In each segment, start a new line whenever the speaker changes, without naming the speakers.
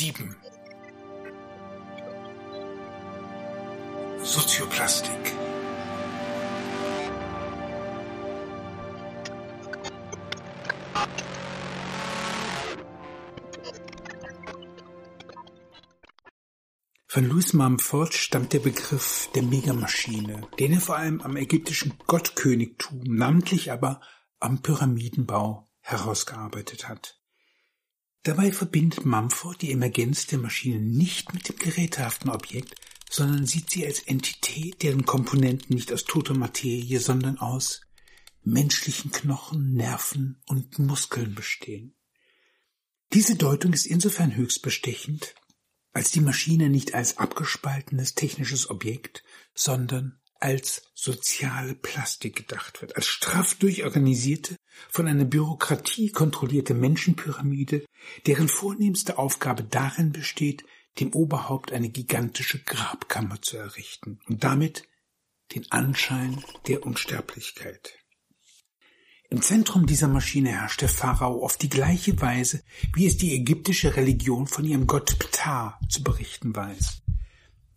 7 Sozioplastik Von Louis Mumford stammt der Begriff der Megamaschine, den er vor allem am ägyptischen Gottkönigtum, namentlich aber am Pyramidenbau herausgearbeitet hat. Dabei verbindet Mumford die Emergenz der Maschine nicht mit dem gerätehaften Objekt, sondern sieht sie als Entität, deren Komponenten nicht aus toter Materie, sondern aus menschlichen Knochen, Nerven und Muskeln bestehen. Diese Deutung ist insofern höchst bestechend, als die Maschine nicht als abgespaltenes technisches Objekt, sondern als soziale Plastik gedacht wird, als straff durchorganisierte, von einer Bürokratie kontrollierte Menschenpyramide, deren vornehmste Aufgabe darin besteht, dem Oberhaupt eine gigantische Grabkammer zu errichten und damit den Anschein der Unsterblichkeit. Im Zentrum dieser Maschine herrscht der Pharao auf die gleiche Weise, wie es die ägyptische Religion von ihrem Gott Ptah zu berichten weiß.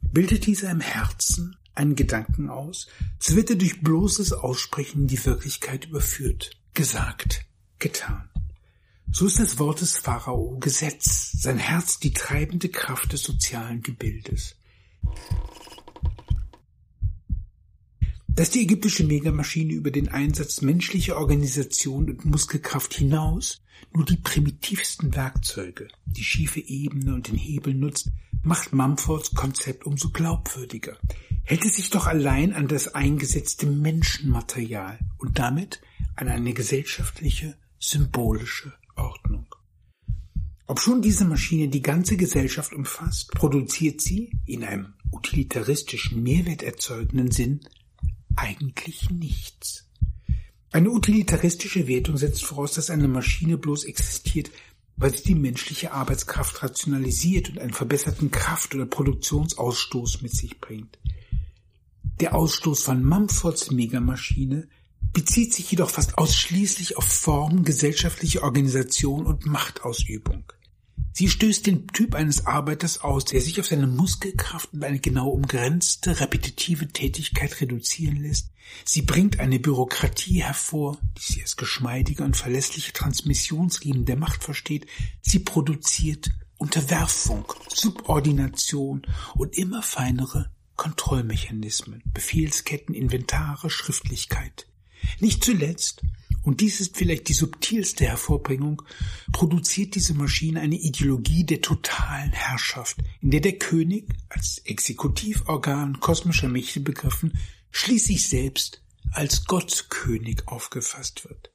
Bildet dieser im Herzen einen Gedanken aus, so wird er durch bloßes Aussprechen in die Wirklichkeit überführt. Gesagt, getan. So ist das Wort des Pharao Gesetz, sein Herz die treibende Kraft des sozialen Gebildes. Dass die ägyptische Megamaschine über den Einsatz menschlicher Organisation und Muskelkraft hinaus nur die primitivsten Werkzeuge, die schiefe Ebene und den Hebel nutzt, macht Mumfords Konzept umso glaubwürdiger. Hält es sich doch allein an das eingesetzte Menschenmaterial und damit an eine gesellschaftliche, symbolische Ordnung. Ob schon diese Maschine die ganze Gesellschaft umfasst, produziert sie in einem utilitaristischen, mehrwerterzeugenden Sinn eigentlich nichts. Eine utilitaristische Wertung setzt voraus, dass eine Maschine bloß existiert, weil sie die menschliche Arbeitskraft rationalisiert und einen verbesserten Kraft- oder Produktionsausstoß mit sich bringt. Der Ausstoß von Mumfords Megamaschine bezieht sich jedoch fast ausschließlich auf Formen, gesellschaftliche Organisation und Machtausübung. Sie stößt den Typ eines Arbeiters aus, der sich auf seine Muskelkraft und eine genau umgrenzte, repetitive Tätigkeit reduzieren lässt. Sie bringt eine Bürokratie hervor, die sie als geschmeidige und verlässliche Transmissionsriemen der Macht versteht. Sie produziert Unterwerfung, Subordination und immer feinere Kontrollmechanismen, Befehlsketten, Inventare, Schriftlichkeit. Nicht zuletzt und dies ist vielleicht die subtilste Hervorbringung, produziert diese Maschine eine Ideologie der totalen Herrschaft, in der der König als Exekutivorgan kosmischer Mächte begriffen, schließlich selbst als Gottkönig aufgefasst wird.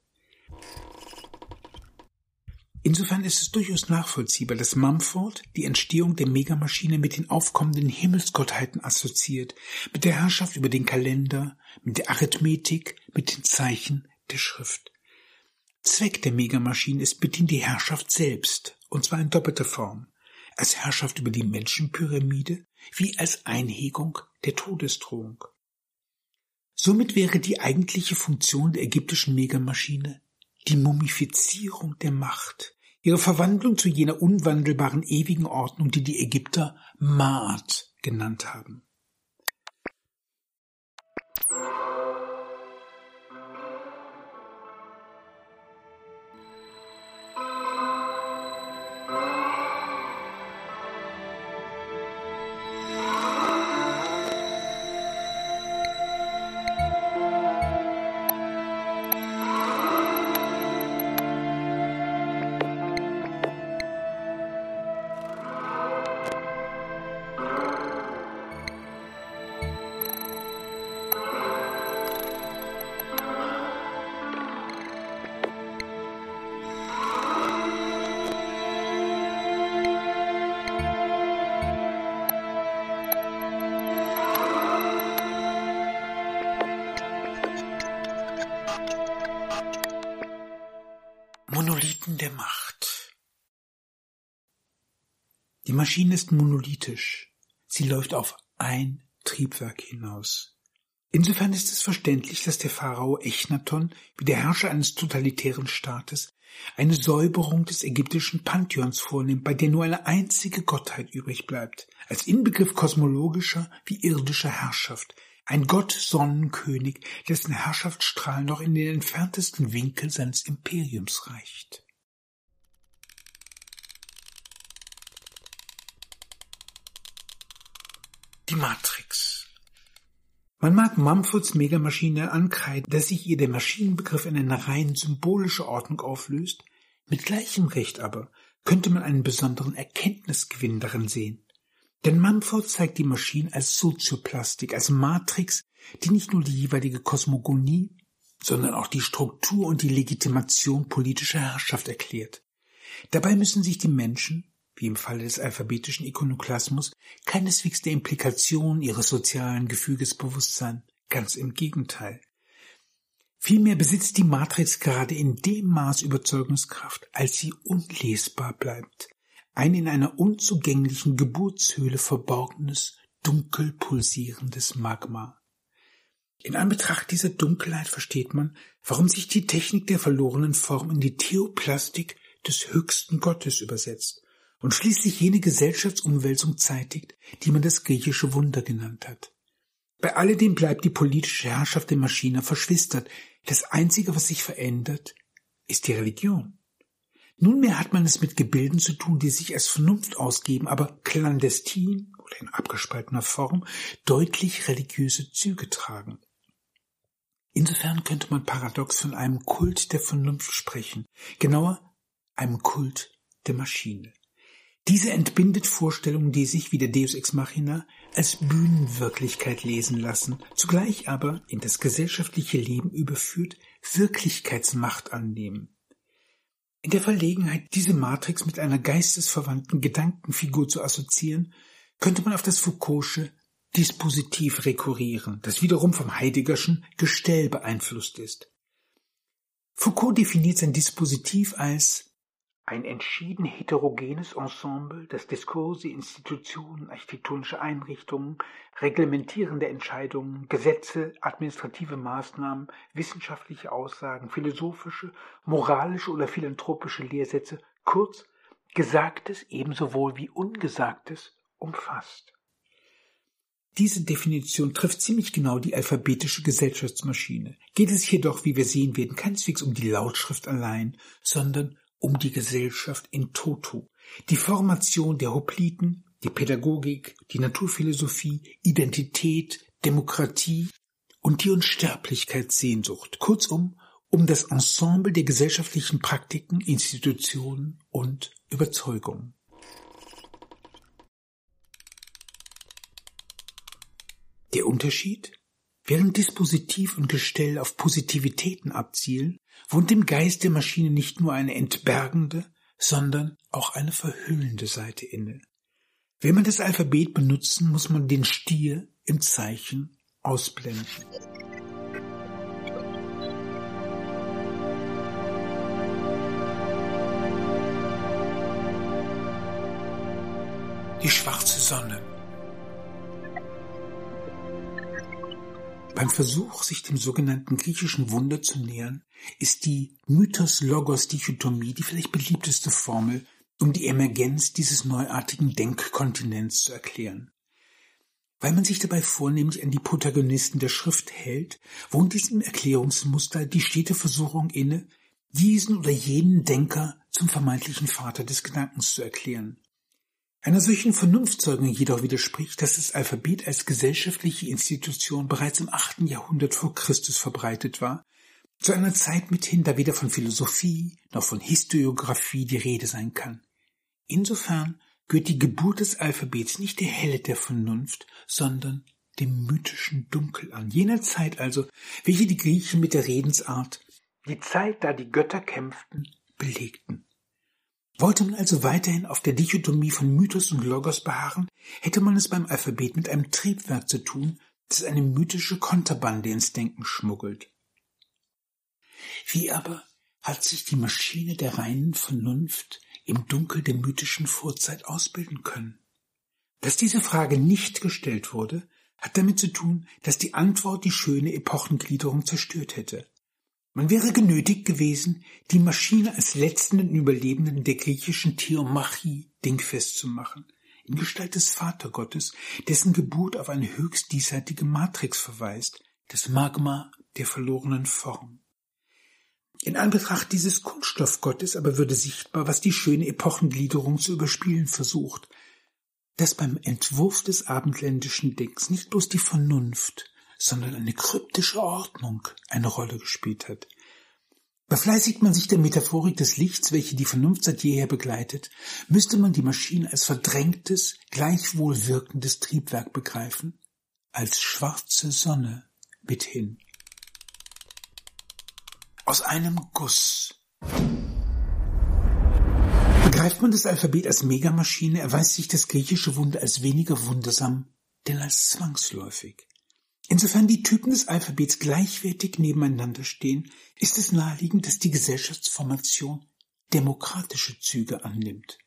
Insofern ist es durchaus nachvollziehbar, dass Mumford die Entstehung der Megamaschine mit den aufkommenden Himmelsgottheiten assoziiert, mit der Herrschaft über den Kalender, mit der Arithmetik, mit den Zeichen, der Schrift. Zweck der Megamaschine ist mithin die Herrschaft selbst, und zwar in doppelter Form, als Herrschaft über die Menschenpyramide wie als Einhegung der Todesdrohung. Somit wäre die eigentliche Funktion der ägyptischen Megamaschine die Mumifizierung der Macht, ihre Verwandlung zu jener unwandelbaren ewigen Ordnung, die die Ägypter Maat genannt haben. Maschine ist monolithisch. Sie läuft auf ein Triebwerk hinaus. Insofern ist es verständlich, dass der Pharao Echnaton wie der Herrscher eines totalitären Staates eine Säuberung des ägyptischen Pantheons vornimmt, bei der nur eine einzige Gottheit übrig bleibt, als Inbegriff kosmologischer wie irdischer Herrschaft, ein Gott-Sonnenkönig, dessen Herrschaftsstrahl noch in den entferntesten Winkel seines Imperiums reicht. Matrix man mag Mumfords Megamaschine ankreiden, dass sich ihr der Maschinenbegriff in eine rein symbolische Ordnung auflöst, mit gleichem Recht aber könnte man einen besonderen Erkenntnisgewinn darin sehen. Denn Mumford zeigt die Maschine als Sozioplastik, als Matrix, die nicht nur die jeweilige Kosmogonie, sondern auch die Struktur und die Legitimation politischer Herrschaft erklärt. Dabei müssen sich die Menschen, wie im Falle des alphabetischen Ikonoklasmus, keineswegs der Implikation ihres sozialen Gefüges bewusst. Ganz im Gegenteil. Vielmehr besitzt die Matrix gerade in dem Maß Überzeugungskraft, als sie unlesbar bleibt. Ein in einer unzugänglichen Geburtshöhle verborgenes, dunkel pulsierendes Magma. In Anbetracht dieser Dunkelheit versteht man, warum sich die Technik der verlorenen Form in die Theoplastik des höchsten Gottes übersetzt und schließlich jene Gesellschaftsumwälzung zeitigt, die man das griechische Wunder genannt hat. Bei alledem bleibt die politische Herrschaft der Maschine verschwistert. Das Einzige, was sich verändert, ist die Religion. Nunmehr hat man es mit Gebilden zu tun, die sich als Vernunft ausgeben, aber clandestin oder in abgespaltener Form deutlich religiöse Züge tragen. Insofern könnte man paradox von einem Kult der Vernunft sprechen, genauer einem Kult der Maschine. Diese entbindet Vorstellungen, die sich wie der Deus ex machina als Bühnenwirklichkeit lesen lassen, zugleich aber in das gesellschaftliche Leben überführt Wirklichkeitsmacht annehmen. In der Verlegenheit, diese Matrix mit einer geistesverwandten Gedankenfigur zu assoziieren, könnte man auf das Foucault'sche Dispositiv rekurrieren, das wiederum vom Heideggerschen Gestell beeinflusst ist. Foucault definiert sein Dispositiv als ein entschieden heterogenes Ensemble, das Diskurse, Institutionen, architektonische Einrichtungen, reglementierende Entscheidungen, Gesetze, administrative Maßnahmen, wissenschaftliche Aussagen, philosophische, moralische oder philanthropische Lehrsätze, kurz Gesagtes ebenso wohl wie Ungesagtes umfasst. Diese Definition trifft ziemlich genau die alphabetische Gesellschaftsmaschine. Geht es jedoch, wie wir sehen werden, keineswegs um die Lautschrift allein, sondern um die Gesellschaft in toto. Die Formation der Hopliten, die Pädagogik, die Naturphilosophie, Identität, Demokratie und die Unsterblichkeitssehnsucht. Kurzum, um das Ensemble der gesellschaftlichen Praktiken, Institutionen und Überzeugungen. Der Unterschied? Während Dispositiv und Gestell auf Positivitäten abzielen, wohnt im Geist der Maschine nicht nur eine entbergende, sondern auch eine verhüllende Seite inne. Wenn man das Alphabet benutzen, muss man den Stier im Zeichen ausblenden. Die schwarze Sonne Beim Versuch, sich dem sogenannten griechischen Wunder zu nähern, ist die Mythos-Logos-Dichotomie die vielleicht beliebteste Formel, um die Emergenz dieses neuartigen Denkkontinents zu erklären. Weil man sich dabei vornehmlich an die Protagonisten der Schrift hält, wohnt diesem Erklärungsmuster die stete Versuchung inne, diesen oder jenen Denker zum vermeintlichen Vater des Gedankens zu erklären. Einer solchen Vernunftzeugung jedoch widerspricht, dass das Alphabet als gesellschaftliche Institution bereits im achten Jahrhundert vor Christus verbreitet war, zu einer Zeit mithin, da weder von Philosophie noch von Historiographie die Rede sein kann. Insofern gehört die Geburt des Alphabets nicht der Helle der Vernunft, sondern dem mythischen Dunkel an, jener Zeit also, welche die Griechen mit der Redensart die Zeit, da die Götter kämpften, belegten. Wollte man also weiterhin auf der Dichotomie von Mythos und Logos beharren, hätte man es beim Alphabet mit einem Triebwerk zu tun, das eine mythische Konterbande ins Denken schmuggelt. Wie aber hat sich die Maschine der reinen Vernunft im Dunkel der mythischen Vorzeit ausbilden können? Dass diese Frage nicht gestellt wurde, hat damit zu tun, dass die Antwort die schöne Epochengliederung zerstört hätte. Man wäre genötigt gewesen, die Maschine als letzten Überlebenden der griechischen Theomachie dingfest zu machen, in Gestalt des Vatergottes, dessen Geburt auf eine höchst diesseitige Matrix verweist, das Magma der verlorenen Form. In Anbetracht dieses Kunststoffgottes aber würde sichtbar, was die schöne Epochengliederung zu überspielen versucht, dass beim Entwurf des abendländischen Denkens nicht bloß die Vernunft, sondern eine kryptische Ordnung eine Rolle gespielt hat. Befleißigt man sich der Metaphorik des Lichts, welche die Vernunft seit jeher begleitet, müsste man die Maschine als verdrängtes, gleichwohl wirkendes Triebwerk begreifen, als schwarze Sonne mithin. Aus einem Guss. Begreift man das Alphabet als Megamaschine, erweist sich das griechische Wunder als weniger wundersam, denn als zwangsläufig. Insofern die Typen des Alphabets gleichwertig nebeneinander stehen, ist es naheliegend, dass die Gesellschaftsformation demokratische Züge annimmt.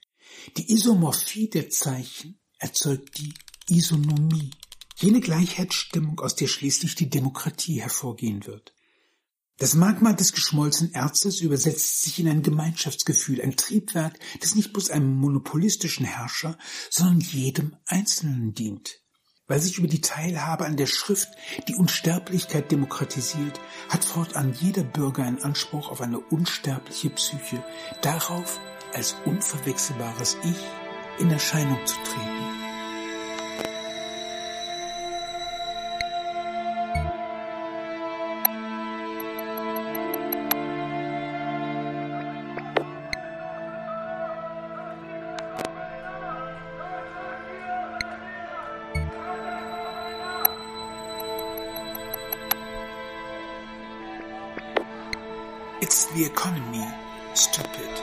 Die Isomorphie der Zeichen erzeugt die Isonomie, jene Gleichheitsstimmung, aus der schließlich die Demokratie hervorgehen wird. Das Magma des geschmolzenen Erzes übersetzt sich in ein Gemeinschaftsgefühl, ein Triebwerk, das nicht bloß einem monopolistischen Herrscher, sondern jedem Einzelnen dient. Weil sich über die Teilhabe an der Schrift die Unsterblichkeit demokratisiert, hat fortan jeder Bürger einen Anspruch auf eine unsterbliche Psyche, darauf als unverwechselbares Ich in Erscheinung zu treten. Stupid.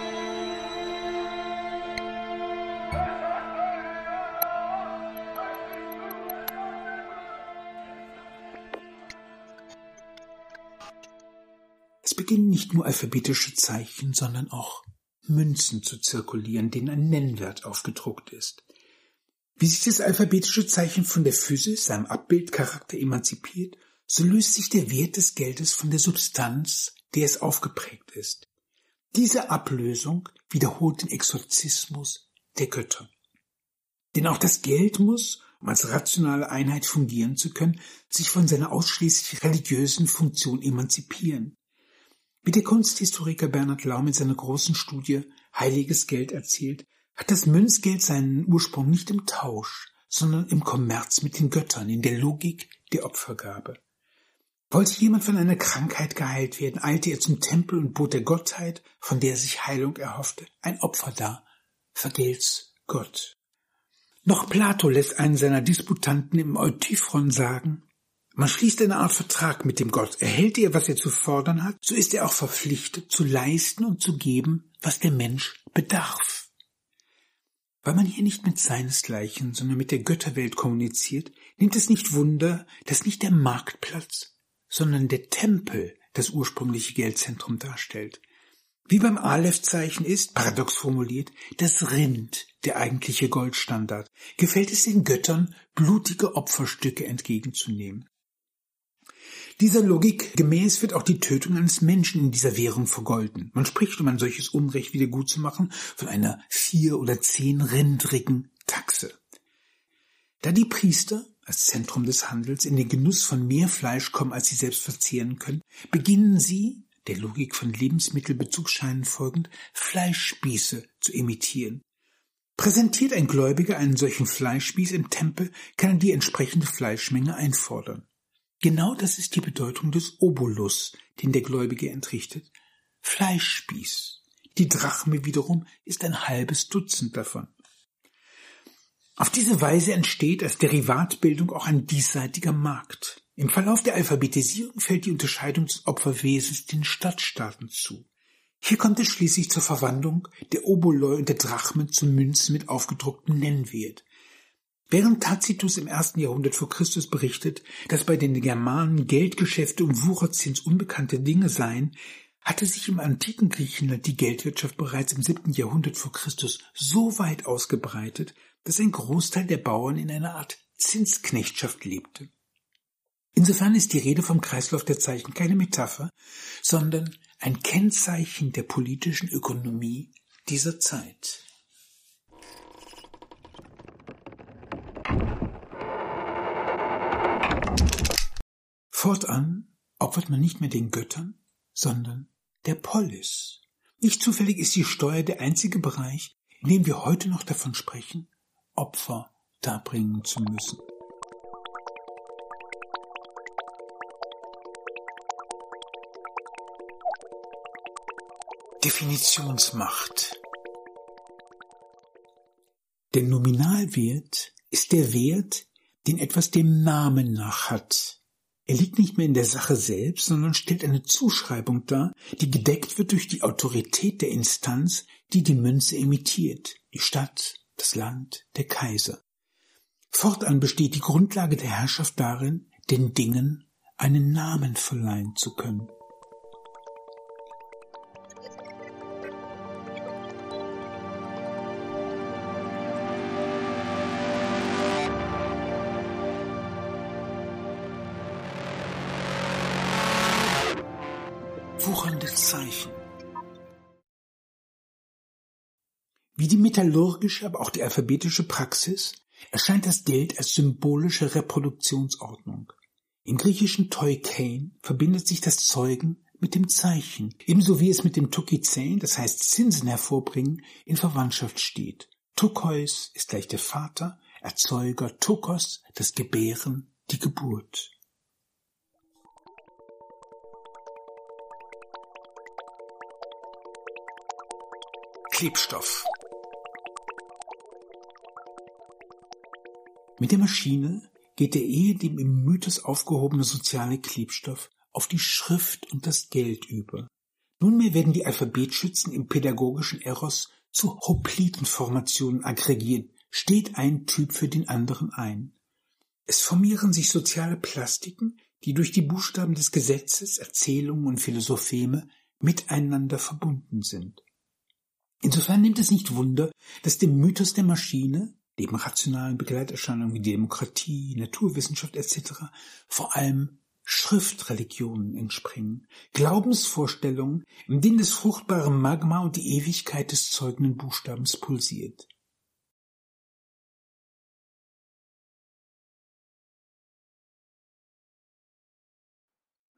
Es beginnen nicht nur alphabetische Zeichen, sondern auch Münzen zu zirkulieren, denen ein Nennwert aufgedruckt ist. Wie sich das alphabetische Zeichen von der Physis, seinem Abbildcharakter emanzipiert, so löst sich der Wert des Geldes von der Substanz, der es aufgeprägt ist. Diese Ablösung wiederholt den Exorzismus der Götter. Denn auch das Geld muss, um als rationale Einheit fungieren zu können, sich von seiner ausschließlich religiösen Funktion emanzipieren. Wie der Kunsthistoriker Bernhard Laum in seiner großen Studie Heiliges Geld erzählt, hat das Münzgeld seinen Ursprung nicht im Tausch, sondern im Kommerz mit den Göttern, in der Logik der Opfergabe. Wollte jemand von einer Krankheit geheilt werden, eilte er zum Tempel und bot der Gottheit, von der er sich Heilung erhoffte, ein Opfer dar. Vergelt's Gott. Noch Plato lässt einen seiner Disputanten im Eutyphron sagen, man schließt eine Art Vertrag mit dem Gott. Erhält er, was er zu fordern hat, so ist er auch verpflichtet, zu leisten und zu geben, was der Mensch bedarf. Weil man hier nicht mit seinesgleichen, sondern mit der Götterwelt kommuniziert, nimmt es nicht Wunder, dass nicht der Marktplatz, sondern der Tempel das ursprüngliche Geldzentrum darstellt. Wie beim Aleph-Zeichen ist, paradox formuliert, das Rind der eigentliche Goldstandard. Gefällt es den Göttern, blutige Opferstücke entgegenzunehmen. Dieser Logik gemäß wird auch die Tötung eines Menschen in dieser Währung vergolden. Man spricht, um ein solches Unrecht wieder gut zu machen, von einer vier- oder zehn rindrigen Taxe. Da die Priester als Zentrum des Handels in den Genuss von mehr Fleisch kommen, als sie selbst verzehren können, beginnen sie, der Logik von Lebensmittelbezugsscheinen folgend, Fleischspieße zu imitieren. Präsentiert ein Gläubiger einen solchen Fleischspieß im Tempel, kann er die entsprechende Fleischmenge einfordern. Genau das ist die Bedeutung des Obolus, den der Gläubige entrichtet. Fleischspieß. Die Drachme wiederum ist ein halbes Dutzend davon. Auf diese Weise entsteht als Derivatbildung auch ein diesseitiger Markt. Im Verlauf der Alphabetisierung fällt die Unterscheidung des Opferwesens den Stadtstaaten zu. Hier kommt es schließlich zur Verwandlung der Oboloi und der Drachmen zu Münzen mit aufgedrucktem Nennwert. Während Tacitus im ersten Jahrhundert vor Christus berichtet, dass bei den Germanen Geldgeschäfte und Wucherzins unbekannte Dinge seien, hatte sich im antiken Griechenland die Geldwirtschaft bereits im siebten Jahrhundert vor Christus so weit ausgebreitet, dass ein Großteil der Bauern in einer Art Zinsknechtschaft lebte. Insofern ist die Rede vom Kreislauf der Zeichen keine Metapher, sondern ein Kennzeichen der politischen Ökonomie dieser Zeit. Fortan opfert man nicht mehr den Göttern, sondern der Polis. Nicht zufällig ist die Steuer der einzige Bereich, in dem wir heute noch davon sprechen, Opfer darbringen zu müssen. Definitionsmacht. Der Nominalwert ist der Wert, den etwas dem Namen nach hat. Er liegt nicht mehr in der Sache selbst, sondern stellt eine Zuschreibung dar, die gedeckt wird durch die Autorität der Instanz, die die Münze imitiert, die Stadt, das Land, der Kaiser. Fortan besteht die Grundlage der Herrschaft darin, den Dingen einen Namen verleihen zu können. Wie die metallurgische, aber auch die alphabetische Praxis erscheint das Geld als symbolische Reproduktionsordnung. Im griechischen Toikein verbindet sich das Zeugen mit dem Zeichen, ebenso wie es mit dem Tokizein, das heißt Zinsen hervorbringen, in Verwandtschaft steht. Tokois ist gleich der Vater, Erzeuger, Tokos, das Gebären, die Geburt. Klebstoff. Mit der Maschine geht der ehedem im Mythos aufgehobene soziale Klebstoff auf die Schrift und das Geld über. Nunmehr werden die Alphabetschützen im pädagogischen Eros zu Hoplitenformationen aggregiert, steht ein Typ für den anderen ein. Es formieren sich soziale Plastiken, die durch die Buchstaben des Gesetzes, Erzählungen und Philosopheme miteinander verbunden sind. Insofern nimmt es nicht Wunder, dass dem Mythos der Maschine, neben rationalen Begleiterscheinungen wie Demokratie, Naturwissenschaft etc., vor allem Schriftreligionen entspringen, Glaubensvorstellungen, in denen das fruchtbare Magma und die Ewigkeit des zeugenden Buchstabens pulsiert.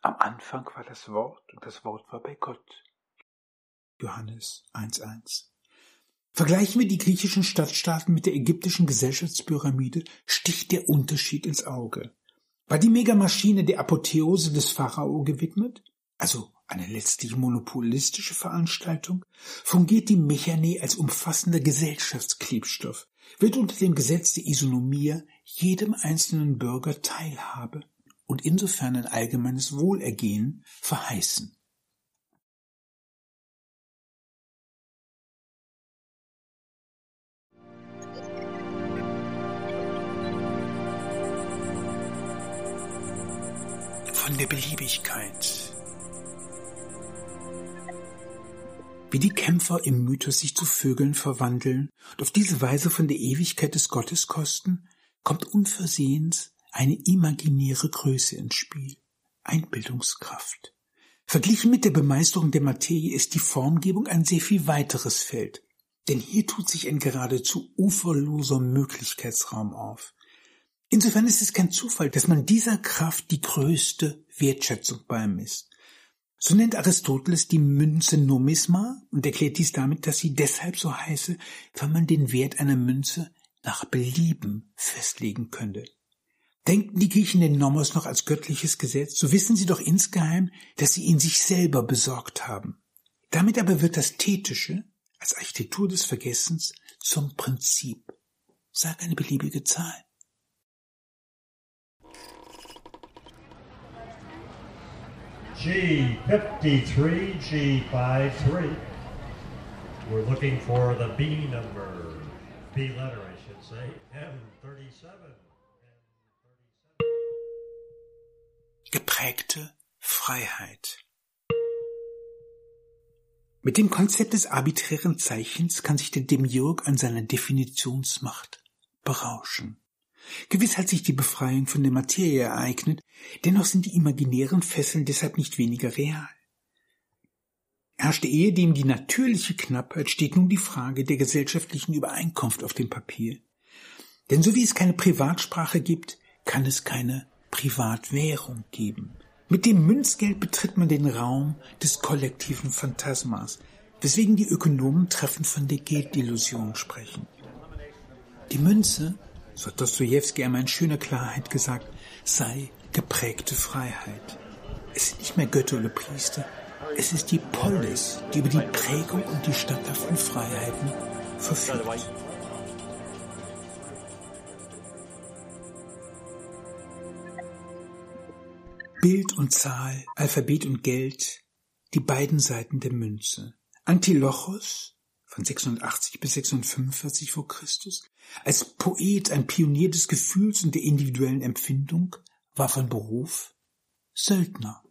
Am Anfang war das Wort und das Wort war bei Gott. Johannes 1.1. Vergleichen wir die griechischen Stadtstaaten mit der ägyptischen Gesellschaftspyramide, sticht der Unterschied ins Auge. War die Megamaschine der Apotheose des Pharao gewidmet, also eine letztlich monopolistische Veranstaltung, fungiert die Mechane als umfassender Gesellschaftsklebstoff, wird unter dem Gesetz der Isonomie jedem einzelnen Bürger Teilhabe und insofern ein allgemeines Wohlergehen verheißen. Von der Beliebigkeit. Wie die Kämpfer im Mythos sich zu Vögeln verwandeln und auf diese Weise von der Ewigkeit des Gottes kosten, kommt unversehens eine imaginäre Größe ins Spiel, Einbildungskraft. Verglichen mit der Bemeisterung der Materie ist die Formgebung ein sehr viel weiteres Feld, denn hier tut sich ein geradezu uferloser Möglichkeitsraum auf. Insofern ist es kein Zufall, dass man dieser Kraft die größte Wertschätzung beimisst. So nennt Aristoteles die Münze Nomisma und erklärt dies damit, dass sie deshalb so heiße, weil man den Wert einer Münze nach Belieben festlegen könnte. Denken die Griechen den Nomos noch als göttliches Gesetz, so wissen sie doch insgeheim, dass sie ihn sich selber besorgt haben. Damit aber wird das Thetische als Architektur des Vergessens zum Prinzip. Sag eine beliebige Zahl.
G53, G53. We're looking for the B number, B letter, I should say, M37.
Geprägte Freiheit. Mit dem Konzept des arbiträren Zeichens kann sich der Demiurg an seiner Definitionsmacht berauschen. Gewiss hat sich die Befreiung von der Materie ereignet, dennoch sind die imaginären Fesseln deshalb nicht weniger real. Herrschte ehedem die natürliche Knappheit, steht nun die Frage der gesellschaftlichen Übereinkunft auf dem Papier. Denn so wie es keine Privatsprache gibt, kann es keine Privatwährung geben. Mit dem Münzgeld betritt man den Raum des kollektiven Phantasmas, weswegen die Ökonomen treffend von der Geldillusion sprechen. Die Münze, so hat Dostoevsky einmal in schöner Klarheit gesagt, sei geprägte Freiheit. Es sind nicht mehr Götter oder Priester, es ist die Polis, die über die Prägung und die statthaften Freiheiten verfügt. Bild und Zahl, Alphabet und Geld, die beiden Seiten der Münze. Antilochos von 680 bis 645 vor Christus, als Poet ein Pionier des Gefühls und der individuellen Empfindung, war von Beruf Söldner.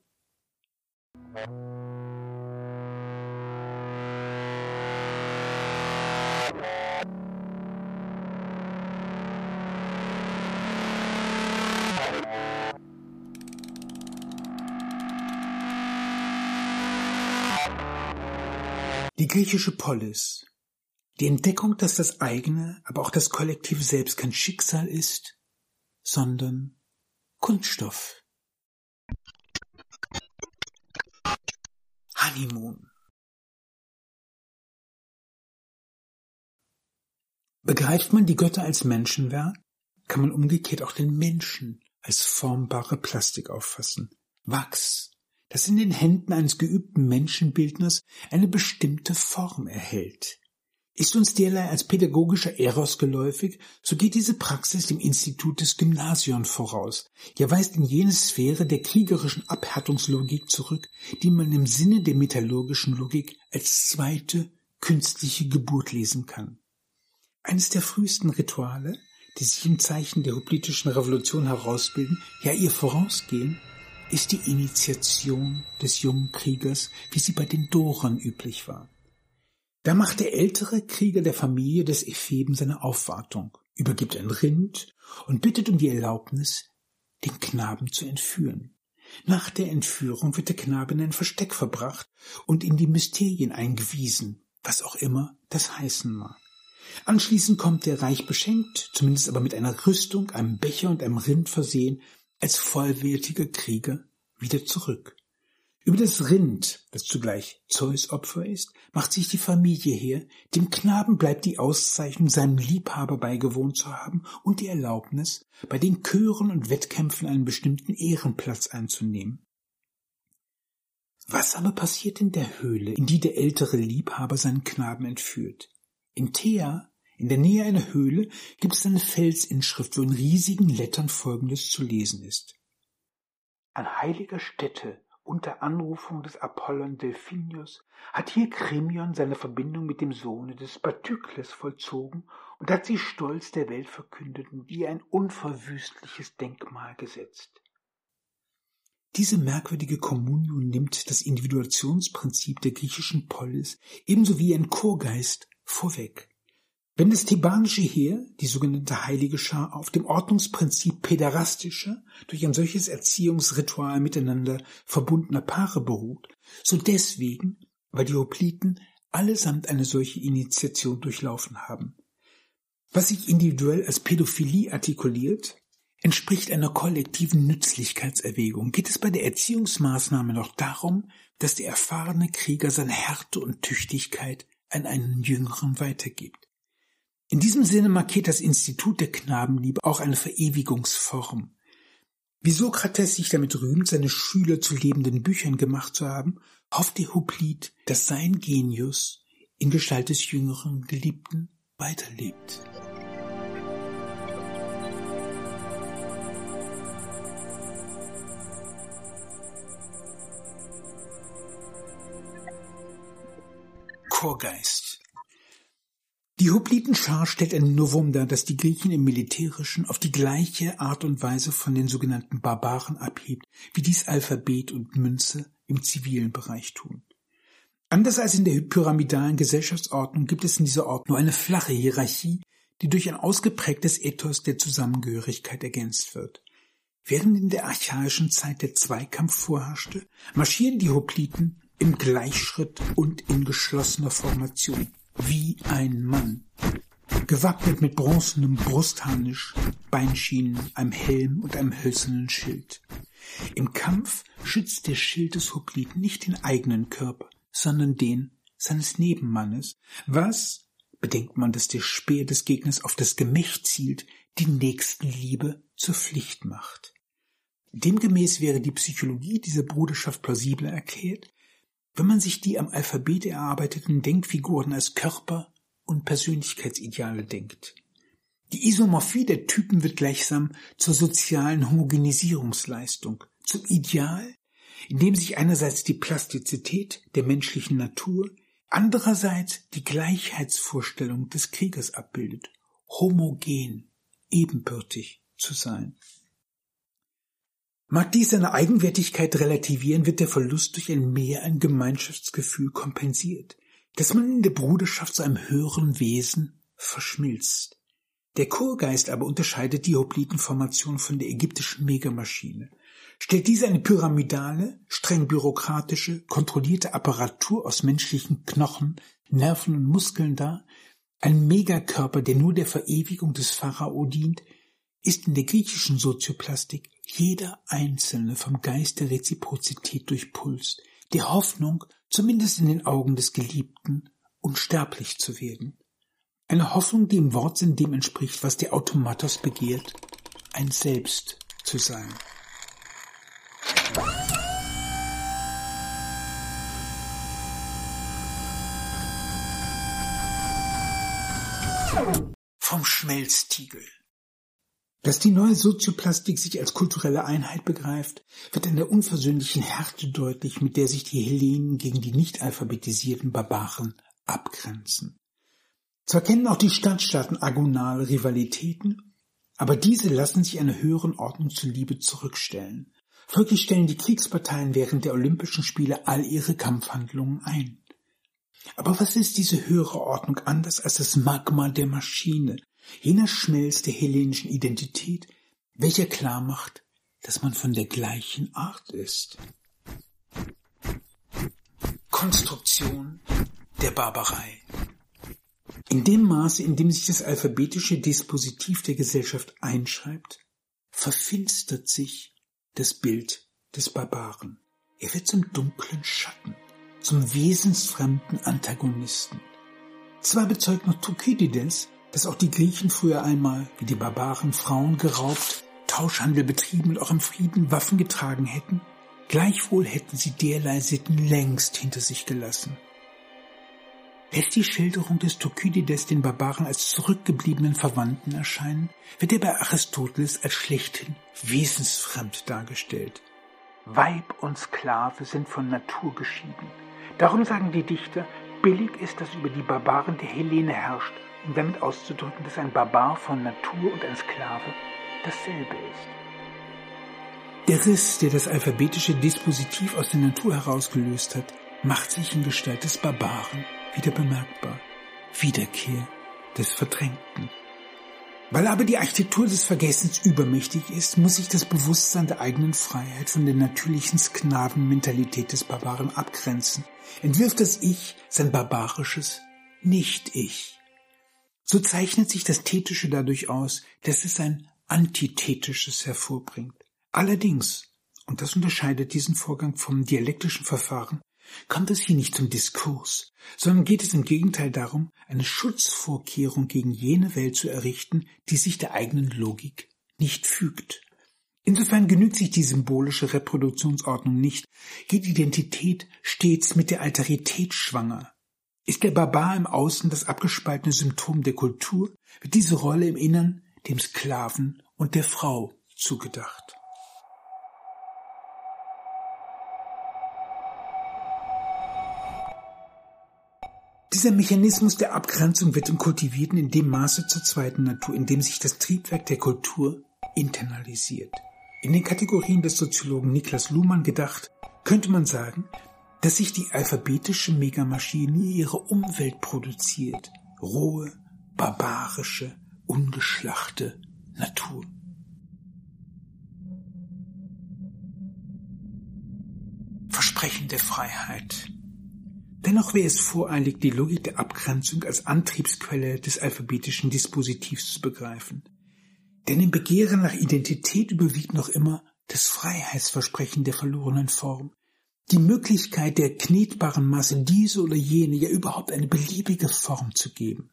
Die griechische Polis. Die Entdeckung, dass das eigene, aber auch das kollektive Selbst kein Schicksal ist, sondern Kunststoff. Honeymoon. Begreift man die Götter als Menschenwerk, kann man umgekehrt auch den Menschen als formbare Plastik auffassen. Wachs, das in den Händen eines geübten Menschenbildners eine bestimmte Form erhält. Ist uns derlei als pädagogischer Eros geläufig, so geht diese Praxis dem Institut des Gymnasion voraus, ja weist in jene Sphäre der kriegerischen Abhärtungslogik zurück, die man im Sinne der metallurgischen Logik als zweite künstliche Geburt lesen kann. Eines der frühesten Rituale, die sich im Zeichen der hoplitischen Revolution herausbilden, ja ihr vorausgehen, ist die Initiation des jungen Kriegers, wie sie bei den Doren üblich war. Da macht der ältere Krieger der Familie des Epheben seine Aufwartung, übergibt ein Rind und bittet um die Erlaubnis, den Knaben zu entführen. Nach der Entführung wird der Knabe in ein Versteck verbracht und in die Mysterien eingewiesen, was auch immer das heißen mag. Anschließend kommt er reich beschenkt, zumindest aber mit einer Rüstung, einem Becher und einem Rind versehen, als vollwertiger Krieger wieder zurück. Über das Rind, das zugleich Zeus Opfer ist, macht sich die Familie her, dem Knaben bleibt die Auszeichnung, seinem Liebhaber beigewohnt zu haben und die Erlaubnis, bei den Chören und Wettkämpfen einen bestimmten Ehrenplatz einzunehmen. Was aber passiert in der Höhle, in die der ältere Liebhaber seinen Knaben entführt? In Thea in der Nähe einer Höhle gibt es eine Felsinschrift, wo in riesigen Lettern Folgendes zu lesen ist. An heiliger Stätte unter Anrufung des Apollon Delphinius hat hier Krimion seine Verbindung mit dem Sohne des Batykles vollzogen und hat sie stolz der Welt verkündet und ihr ein unverwüstliches Denkmal gesetzt. Diese merkwürdige Kommunion nimmt das Individuationsprinzip der griechischen Polis ebenso wie ein Chorgeist vorweg. Wenn das thebanische Heer, die sogenannte heilige Schar, auf dem Ordnungsprinzip päderastischer, durch ein solches Erziehungsritual miteinander verbundener Paare beruht, so deswegen, weil die Hopliten allesamt eine solche Initiation durchlaufen haben. Was sich individuell als Pädophilie artikuliert, entspricht einer kollektiven Nützlichkeitserwägung. Geht es bei der Erziehungsmaßnahme noch darum, dass der erfahrene Krieger seine Härte und Tüchtigkeit an einen Jüngeren weitergibt. In diesem Sinne markiert das Institut der Knabenliebe auch eine Verewigungsform. Wie Sokrates sich damit rühmt, seine Schüler zu lebenden Büchern gemacht zu haben, hofft der Huplit, dass sein Genius in Gestalt des jüngeren Geliebten weiterlebt. Chorgeist die Hoplitenschar stellt ein Novum dar, dass die Griechen im Militärischen auf die gleiche Art und Weise von den sogenannten Barbaren abhebt, wie dies Alphabet und Münze im zivilen Bereich tun. Anders als in der pyramidalen Gesellschaftsordnung gibt es in dieser Ordnung nur eine flache Hierarchie, die durch ein ausgeprägtes Ethos der Zusammengehörigkeit ergänzt wird. Während in der archaischen Zeit der Zweikampf vorherrschte, marschieren die Hopliten im Gleichschritt und in geschlossener Formation, wie ein Mann. Gewappnet mit bronzenem Brustharnisch, Beinschienen, einem Helm und einem hölzernen Schild. Im Kampf schützt der Schild des Hopliten nicht den eigenen Körper, sondern den seines Nebenmannes, was, bedenkt man, dass der Speer des Gegners auf das Gemächt zielt, die Nächstenliebe zur Pflicht macht. Demgemäß wäre die Psychologie dieser Bruderschaft plausibler erklärt, wenn man sich die am Alphabet erarbeiteten Denkfiguren als Körper und Persönlichkeitsideale denkt. Die Isomorphie der Typen wird gleichsam zur sozialen Homogenisierungsleistung, zum Ideal, in dem sich einerseits die Plastizität der menschlichen Natur, andererseits die Gleichheitsvorstellung des Kriegers abbildet, homogen, ebenbürtig zu sein. Mag dies seine Eigenwertigkeit relativieren, wird der Verlust durch ein Mehr an Gemeinschaftsgefühl kompensiert, dass man in der Bruderschaft zu einem höheren Wesen verschmilzt. Der Chorgeist aber unterscheidet die Hoplitenformation von der ägyptischen Megamaschine. Stellt diese eine pyramidale, streng bürokratische, kontrollierte Apparatur aus menschlichen Knochen, Nerven und Muskeln dar, ein Megakörper, der nur der Verewigung des Pharao dient, ist in der griechischen Sozioplastik jeder Einzelne vom Geist der Reziprozität durchpulst, der Hoffnung, zumindest in den Augen des Geliebten, unsterblich zu werden. Eine Hoffnung, die im Wortsinn dem entspricht, was der Automatos begehrt, ein Selbst zu sein. Vom Schmelztiegel. Dass die neue Sozioplastik sich als kulturelle Einheit begreift, wird in der unversöhnlichen Härte deutlich, mit der sich die Hellenen gegen die nicht alphabetisierten Barbaren abgrenzen. Zwar kennen auch die Stadtstaaten agonale Rivalitäten, aber diese lassen sich einer höheren Ordnung zuliebe zurückstellen. Folglich stellen die Kriegsparteien während der Olympischen Spiele all ihre Kampfhandlungen ein. Aber was ist diese höhere Ordnung anders als das Magma der Maschine, jener Schmelz der hellenischen Identität, welcher klar macht, dass man von der gleichen Art ist. Konstruktion der Barbarei. In dem Maße, in dem sich das alphabetische Dispositiv der Gesellschaft einschreibt, verfinstert sich das Bild des Barbaren. Er wird zum dunklen Schatten, zum wesensfremden Antagonisten. Zwar bezeugt noch Thukydides, dass auch die Griechen früher einmal, wie die Barbaren, Frauen geraubt, Tauschhandel betrieben und auch im Frieden Waffen getragen hätten, gleichwohl hätten sie derlei Sitten längst hinter sich gelassen. Lässt die Schilderung des Thukydides den Barbaren als zurückgebliebenen Verwandten erscheinen, wird er bei Aristoteles als schlechthin wesensfremd dargestellt. Weib und Sklave sind von Natur geschieden. Darum sagen die Dichter, billig ist, dass über die Barbaren der Hellene herrscht um damit auszudrücken, dass ein Barbar von Natur und ein Sklave dasselbe ist. Der Riss, der das alphabetische Dispositiv aus der Natur herausgelöst hat, macht sich in Gestalt des Barbaren wieder bemerkbar. Wiederkehr des Verdrängten. Weil aber die Architektur des Vergessens übermächtig ist, muss sich das Bewusstsein der eigenen Freiheit von der natürlichen Sklavenmentalität des Barbaren abgrenzen. Entwirft das Ich sein barbarisches Nicht-Ich. So zeichnet sich das Thetische dadurch aus, dass es ein Antithetisches hervorbringt. Allerdings, und das unterscheidet diesen Vorgang vom dialektischen Verfahren, kommt es hier nicht zum Diskurs, sondern geht es im Gegenteil darum, eine Schutzvorkehrung gegen jene Welt zu errichten, die sich der eigenen Logik nicht fügt. Insofern genügt sich die symbolische Reproduktionsordnung nicht, geht Identität stets mit der Alterität schwanger, ist der Barbar im Außen das abgespaltene Symptom der Kultur, wird diese Rolle im Innern dem Sklaven und der Frau zugedacht. Dieser Mechanismus der Abgrenzung wird im Kultivierten in dem Maße zur zweiten Natur, in dem sich das Triebwerk der Kultur internalisiert. In den Kategorien des Soziologen Niklas Luhmann gedacht, könnte man sagen, dass sich die alphabetische Megamaschine ihre Umwelt produziert. Rohe, barbarische, ungeschlachte Natur. Versprechen der Freiheit. Dennoch wäre es voreilig, die Logik der Abgrenzung als Antriebsquelle des alphabetischen Dispositivs zu begreifen. Denn im Begehren nach Identität überwiegt noch immer das Freiheitsversprechen der verlorenen Form, die Möglichkeit der knetbaren Masse diese oder jene, ja überhaupt eine beliebige Form zu geben.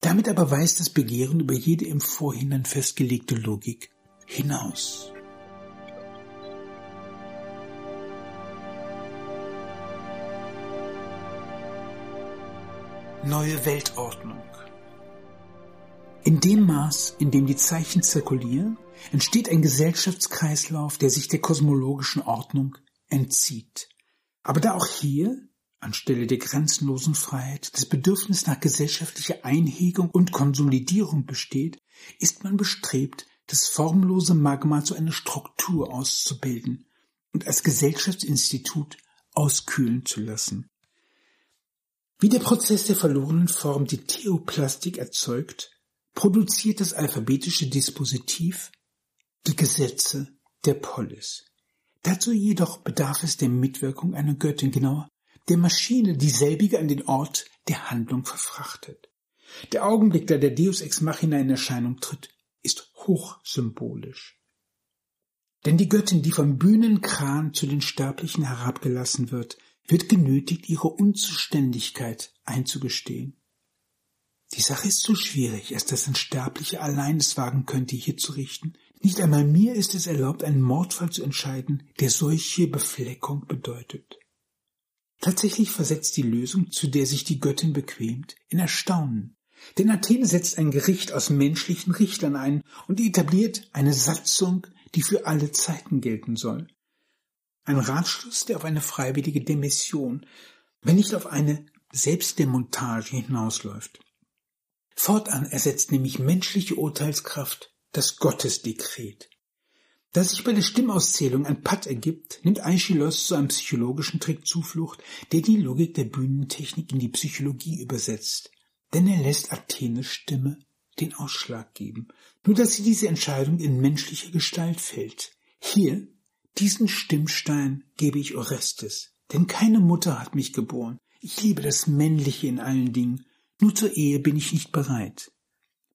Damit aber weist das Begehren über jede im Vorhinein festgelegte Logik hinaus. Neue Weltordnung. In dem Maß, in dem die Zeichen zirkulieren, entsteht ein Gesellschaftskreislauf, der sich der kosmologischen Ordnung entzieht. Aber da auch hier, anstelle der grenzenlosen Freiheit, das Bedürfnis nach gesellschaftlicher Einhegung und Konsolidierung besteht, ist man bestrebt, das formlose Magma zu einer Struktur auszubilden und als Gesellschaftsinstitut auskühlen zu lassen. Wie der Prozess der verlorenen Form die Theoplastik erzeugt, produziert das alphabetische Dispositiv die Gesetze der Polis. Dazu jedoch bedarf es der Mitwirkung einer Göttin, genauer der Maschine, dieselbige an den Ort der Handlung verfrachtet. Der Augenblick, da der Deus ex machina in Erscheinung tritt, ist hochsymbolisch. Denn die Göttin, die vom Bühnenkran zu den Sterblichen herabgelassen wird, wird genötigt, ihre Unzuständigkeit einzugestehen. Die Sache ist so schwierig, als dass ein Sterblicher allein es wagen könnte, hier zu richten. Nicht einmal mir ist es erlaubt, einen Mordfall zu entscheiden, der solche Befleckung bedeutet. Tatsächlich versetzt die Lösung, zu der sich die Göttin bequemt, in Erstaunen. Denn Athene setzt ein Gericht aus menschlichen Richtern ein und etabliert eine Satzung, die für alle Zeiten gelten soll. Ein Ratschluss, der auf eine freiwillige Demission, wenn nicht auf eine Selbstdemontage hinausläuft. Fortan ersetzt nämlich menschliche Urteilskraft das Gottesdekret. Da sich bei der Stimmauszählung ein Patt ergibt, nimmt Aeschylus zu einem psychologischen Trick Zuflucht, der die Logik der Bühnentechnik in die Psychologie übersetzt. Denn er lässt Athenes Stimme den Ausschlag geben, nur dass sie diese Entscheidung in menschlicher Gestalt fällt. Hier, diesen Stimmstein gebe ich Orestes, denn keine Mutter hat mich geboren. Ich liebe das Männliche in allen Dingen nur zur Ehe bin ich nicht bereit.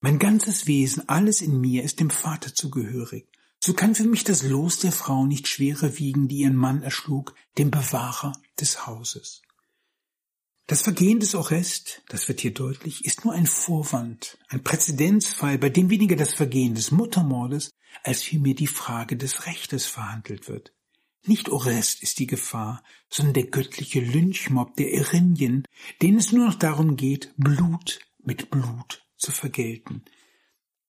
Mein ganzes Wesen, alles in mir ist dem Vater zugehörig. So kann für mich das Los der Frau nicht schwerer wiegen, die ihren Mann erschlug, dem Bewahrer des Hauses. Das Vergehen des Orest, das wird hier deutlich, ist nur ein Vorwand, ein Präzedenzfall, bei dem weniger das Vergehen des Muttermordes als vielmehr die Frage des Rechtes verhandelt wird. Nicht Orest ist die Gefahr, sondern der göttliche Lynchmob der Erinien, denen es nur noch darum geht, Blut mit Blut zu vergelten.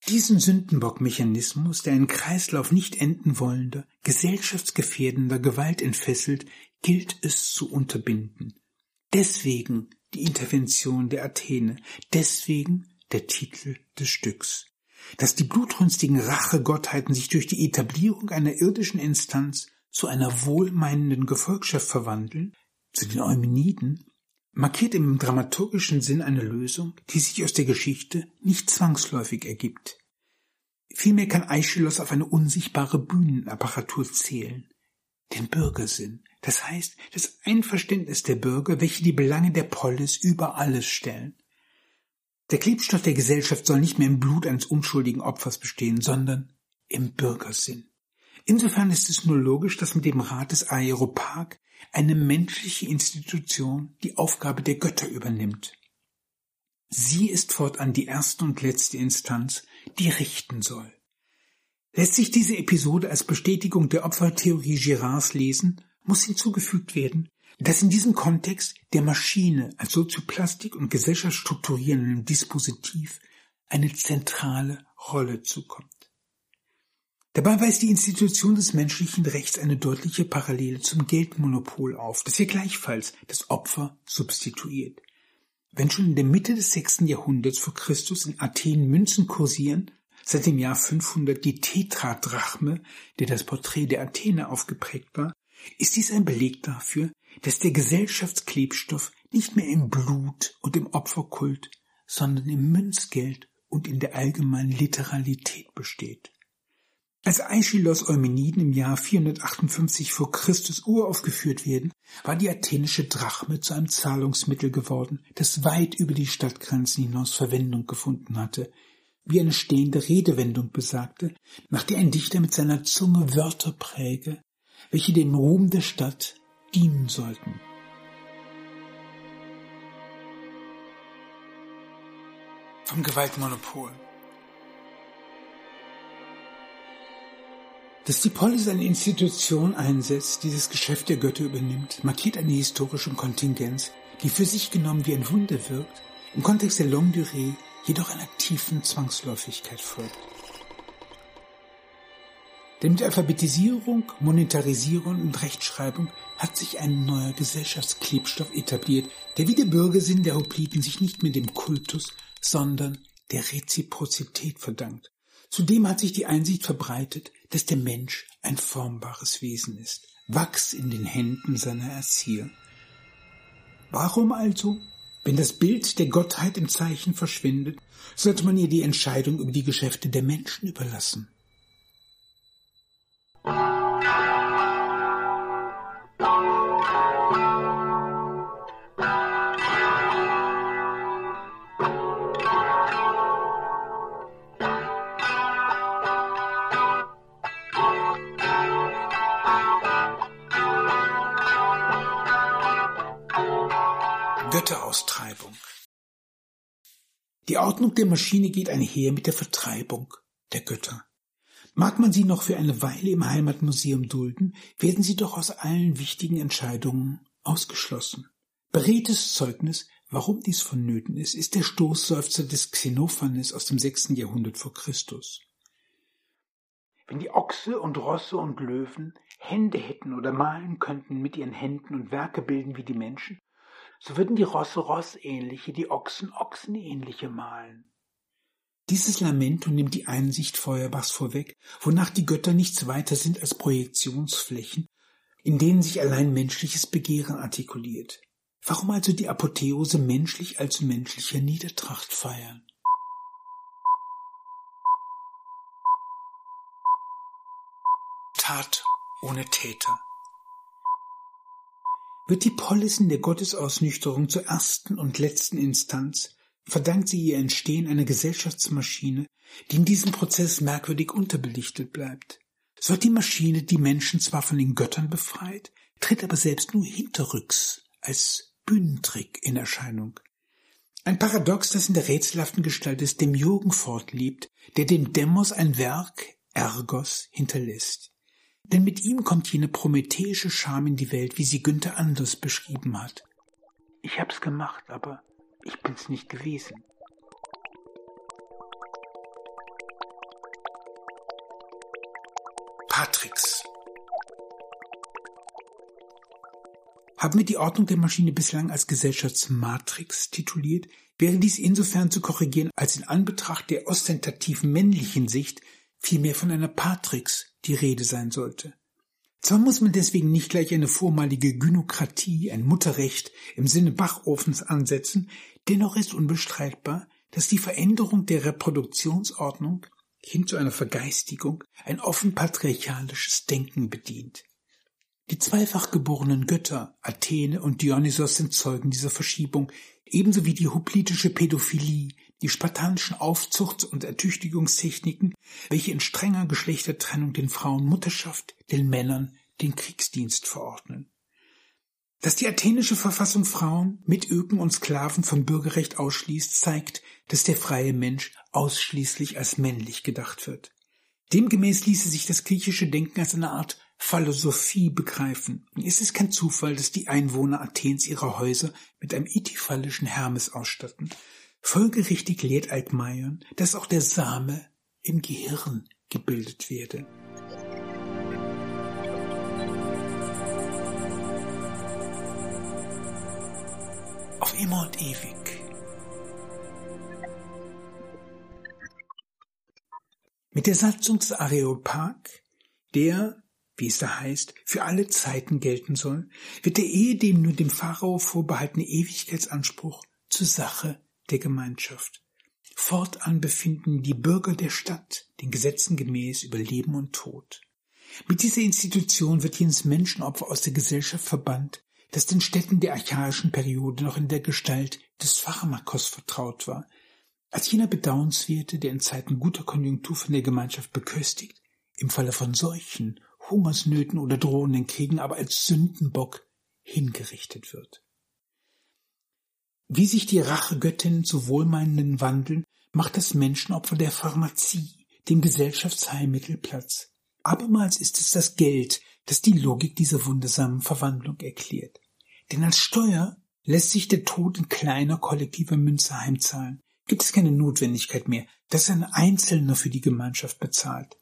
Diesen Sündenbockmechanismus, der einen Kreislauf nicht enden wollender, gesellschaftsgefährdender Gewalt entfesselt, gilt es zu unterbinden. Deswegen die Intervention der Athene, deswegen der Titel des Stücks. Dass die blutrünstigen Rachegottheiten sich durch die Etablierung einer irdischen Instanz zu einer wohlmeinenden Gefolgschaft verwandeln, zu den Eumeniden, markiert im dramaturgischen Sinn eine Lösung, die sich aus der Geschichte nicht zwangsläufig ergibt. Vielmehr kann Aeschylus auf eine unsichtbare Bühnenapparatur zählen, den Bürgersinn, das heißt das Einverständnis der Bürger, welche die Belange der Polis über alles stellen. Der Klebstoff der Gesellschaft soll nicht mehr im Blut eines unschuldigen Opfers bestehen, sondern im Bürgersinn. Insofern ist es nur logisch, dass mit dem Rat des Aeropag eine menschliche Institution die Aufgabe der Götter übernimmt. Sie ist fortan die erste und letzte Instanz, die richten soll. Lässt sich diese Episode als Bestätigung der Opfertheorie Girards lesen, muss hinzugefügt werden, dass in diesem Kontext der Maschine als Sozioplastik und gesellschaftsstrukturierendem Dispositiv eine zentrale Rolle zukommt. Dabei weist die Institution des menschlichen Rechts eine deutliche Parallele zum Geldmonopol auf, das hier gleichfalls das Opfer substituiert. Wenn schon in der Mitte des sechsten Jahrhunderts vor Christus in Athen Münzen kursieren, seit dem Jahr 500 die Tetradrachme, der das Porträt der Athene aufgeprägt war, ist dies ein Beleg dafür, dass der Gesellschaftsklebstoff nicht mehr im Blut und im Opferkult, sondern im Münzgeld und in der allgemeinen Literalität besteht. Als Aeschylos Eumeniden im Jahr 458 vor Christus uraufgeführt werden, war die athenische Drachme zu einem Zahlungsmittel geworden, das weit über die Stadtgrenzen hinaus Verwendung gefunden hatte, wie eine stehende Redewendung besagte, nach der ein Dichter mit seiner Zunge Wörter präge, welche dem Ruhm der Stadt dienen sollten. Vom Gewaltmonopol. Dass die Polis eine Institution einsetzt, die das Geschäft der Götter übernimmt, markiert eine historische Kontingenz, die für sich genommen wie ein Wunder wirkt, im Kontext der Longue Durée jedoch einer tiefen Zwangsläufigkeit folgt. Denn mit Alphabetisierung, Monetarisierung und Rechtschreibung hat sich ein neuer Gesellschaftsklebstoff etabliert, der wie der Bürgersinn der Hopliten sich nicht mehr dem Kultus, sondern der Reziprozität verdankt. Zudem hat sich die Einsicht verbreitet, dass der Mensch ein formbares Wesen ist, Wachs in den Händen seiner Erzieher. Warum also wenn das Bild der Gottheit im Zeichen verschwindet, sollte man ihr die Entscheidung über die Geschäfte der Menschen überlassen. Götteraustreibung. Die Ordnung der Maschine geht einher mit der Vertreibung der Götter. Mag man sie noch für eine Weile im Heimatmuseum dulden, werden sie doch aus allen wichtigen Entscheidungen ausgeschlossen. Beredtes Zeugnis, warum dies vonnöten ist, ist der Stoßseufzer des Xenophanes aus dem sechsten Jahrhundert vor Christus. Wenn die Ochse und Rosse und Löwen Hände hätten oder malen könnten mit ihren Händen und Werke bilden wie die Menschen, so würden die Rosse Rossähnliche, die Ochsen Ochsenähnliche malen. Dieses Lamento nimmt die Einsicht Feuerbachs vorweg, wonach die Götter nichts weiter sind als Projektionsflächen, in denen sich allein menschliches Begehren artikuliert. Warum also die Apotheose menschlich als menschlicher Niedertracht feiern? Tat ohne Täter. Wird die Polis in der Gottesausnüchterung zur ersten und letzten Instanz, verdankt sie ihr Entstehen einer Gesellschaftsmaschine, die in diesem Prozess merkwürdig unterbelichtet bleibt. So hat die Maschine die Menschen zwar von den Göttern befreit, tritt aber selbst nur hinterrücks als Bühnentrick in Erscheinung. Ein Paradox, das in der rätselhaften Gestalt des Demiurgen fortlebt, der dem Demos ein Werk, Ergos, hinterlässt. Denn mit ihm kommt jene prometheische Scham in die Welt, wie sie Günther Anders beschrieben hat. Ich hab's gemacht, aber ich bin's nicht gewesen. Patricks. Haben wir die Ordnung der Maschine bislang als Gesellschaftsmatrix tituliert, wäre dies insofern zu korrigieren, als in Anbetracht der ostentativen männlichen Sicht vielmehr von einer Patrix die Rede sein sollte. Zwar muss man deswegen nicht gleich eine vormalige Gynokratie, ein Mutterrecht im Sinne Bachofens ansetzen, dennoch ist unbestreitbar, dass die Veränderung der Reproduktionsordnung hin zu einer Vergeistigung ein offen patriarchalisches Denken bedient. Die zweifach geborenen Götter, Athene und Dionysos sind Zeugen dieser Verschiebung, ebenso wie die hoplitische Pädophilie, die spartanischen Aufzuchts- und Ertüchtigungstechniken, welche in strenger Geschlechtertrennung den Frauen Mutterschaft, den Männern den Kriegsdienst verordnen. Dass die athenische Verfassung Frauen mit Öken und Sklaven vom Bürgerrecht ausschließt, zeigt, dass der freie Mensch ausschließlich als männlich gedacht wird. Demgemäß ließe sich das griechische Denken als eine Art Philosophie begreifen. Es ist kein Zufall, dass die Einwohner Athens ihre Häuser mit einem itiphallischen Hermes ausstatten, Folgerichtig lehrt Altmaier, dass auch der Same im Gehirn gebildet werde. Auf immer und ewig. Mit der Satzung des Areopag, der, wie es da heißt, für alle Zeiten gelten soll, wird der Ehe dem nur dem Pharao vorbehaltene Ewigkeitsanspruch zur Sache der Gemeinschaft. Fortan befinden die Bürger der Stadt den Gesetzen gemäß über Leben und Tod. Mit dieser Institution wird jenes Menschenopfer aus der Gesellschaft verbannt, das den Städten der archaischen Periode noch in der Gestalt des Pharmakos vertraut war, als jener Bedauernswerte, der in Zeiten guter Konjunktur von der Gemeinschaft beköstigt, im Falle von Seuchen, Hungersnöten oder drohenden Kriegen aber als Sündenbock hingerichtet wird. Wie sich die Rachegöttinnen zu Wohlmeinenden wandeln, macht das Menschenopfer der Pharmazie, dem Gesellschaftsheilmittel Platz. Abermals ist es das Geld, das die Logik dieser wundersamen Verwandlung erklärt. Denn als Steuer lässt sich der Tod in kleiner kollektiver Münze heimzahlen. Gibt es keine Notwendigkeit mehr, dass ein Einzelner für die Gemeinschaft bezahlt.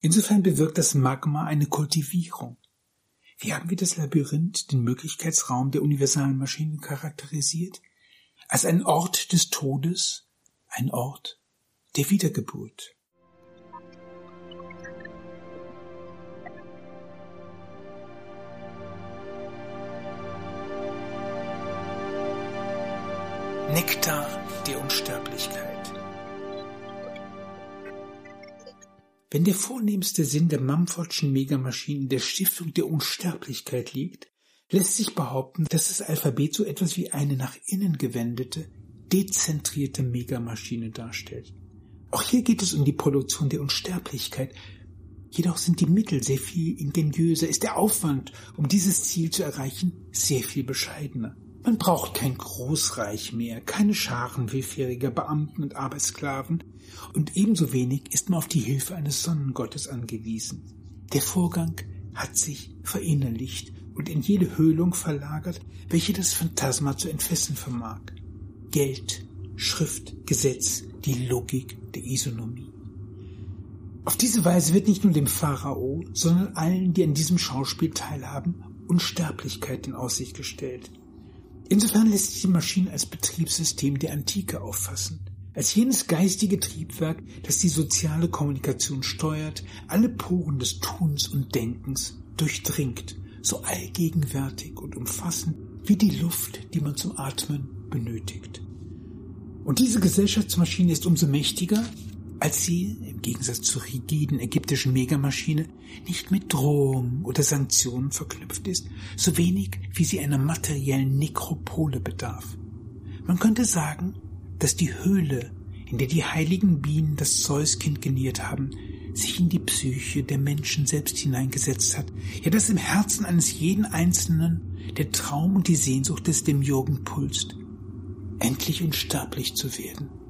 Insofern bewirkt das Magma eine Kultivierung. Wie haben wir das Labyrinth, den Möglichkeitsraum der universalen Maschinen charakterisiert? Als ein Ort des Todes, ein Ort der Wiedergeburt. Nektar der Unsterblichkeit. Wenn der vornehmste Sinn der Mumfordschen Megamaschinen der Stiftung der Unsterblichkeit liegt, lässt sich behaupten, dass das Alphabet so etwas wie eine nach innen gewendete, dezentrierte Megamaschine darstellt. Auch hier geht es um die Produktion der Unsterblichkeit, jedoch sind die Mittel sehr viel ingeniöser, ist der Aufwand, um dieses Ziel zu erreichen, sehr viel bescheidener. Man braucht kein Großreich mehr, keine Scharen willfähriger Beamten und Arbeitssklaven, und ebenso wenig ist man auf die Hilfe eines Sonnengottes angewiesen. Der Vorgang hat sich verinnerlicht und in jede Höhlung verlagert, welche das Phantasma zu entfesseln vermag. Geld, Schrift, Gesetz, die Logik der Isonomie. Auf diese Weise wird nicht nur dem Pharao, sondern allen, die an diesem Schauspiel teilhaben, Unsterblichkeit in Aussicht gestellt. Insofern lässt sich die Maschine als Betriebssystem der Antike auffassen, als jenes geistige Triebwerk, das die soziale Kommunikation steuert, alle Poren des Tuns und Denkens durchdringt, so allgegenwärtig und umfassend wie die Luft, die man zum Atmen benötigt. Und diese Gesellschaftsmaschine ist umso mächtiger, als sie, im Gegensatz zur rigiden ägyptischen Megamaschine, nicht mit Drohung oder Sanktionen verknüpft ist, so wenig wie sie einer materiellen Nekropole bedarf. Man könnte sagen, dass die Höhle, in der die heiligen Bienen das Zeuskind geniert haben, sich in die Psyche der Menschen selbst hineingesetzt hat, ja dass im Herzen eines jeden Einzelnen der Traum und die Sehnsucht des Demiurgen pulst, endlich unsterblich zu werden.